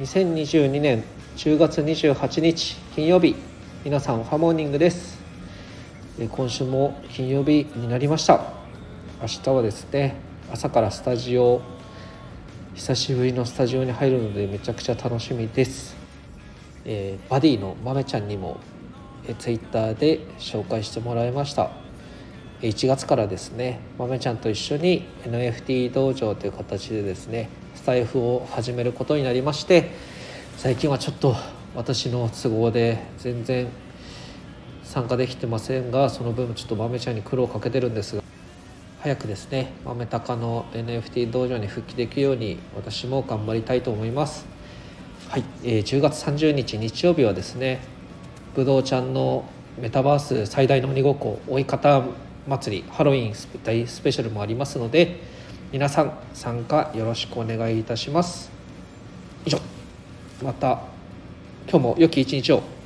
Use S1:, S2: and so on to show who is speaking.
S1: 2022年10月28日金曜日皆さんおはモーニングです。今週も金曜日になりました。明日はですね朝からスタジオ久しぶりのスタジオに入るのでめちゃくちゃ楽しみです、えー、バディの豆ちゃんにも、えー、ツイッターで紹介してもらいました。1月からですね豆ちゃんと一緒に NFT 道場という形でですねスタイフを始めることになりまして最近はちょっと私の都合で全然参加できてませんがその分ちょっと豆ちゃんに苦労をかけてるんですが早くですね豆高の NFT 道場に復帰できるように私も頑張りたいと思います。はい、えー、10月30日日曜日はですねぶどうちゃんのメタバース最大の鬼ごっこ追い方祭りハロウィン大スペシャルもありますので皆さん参加よろしくお願いいたします。以上。また今日も良き一日を。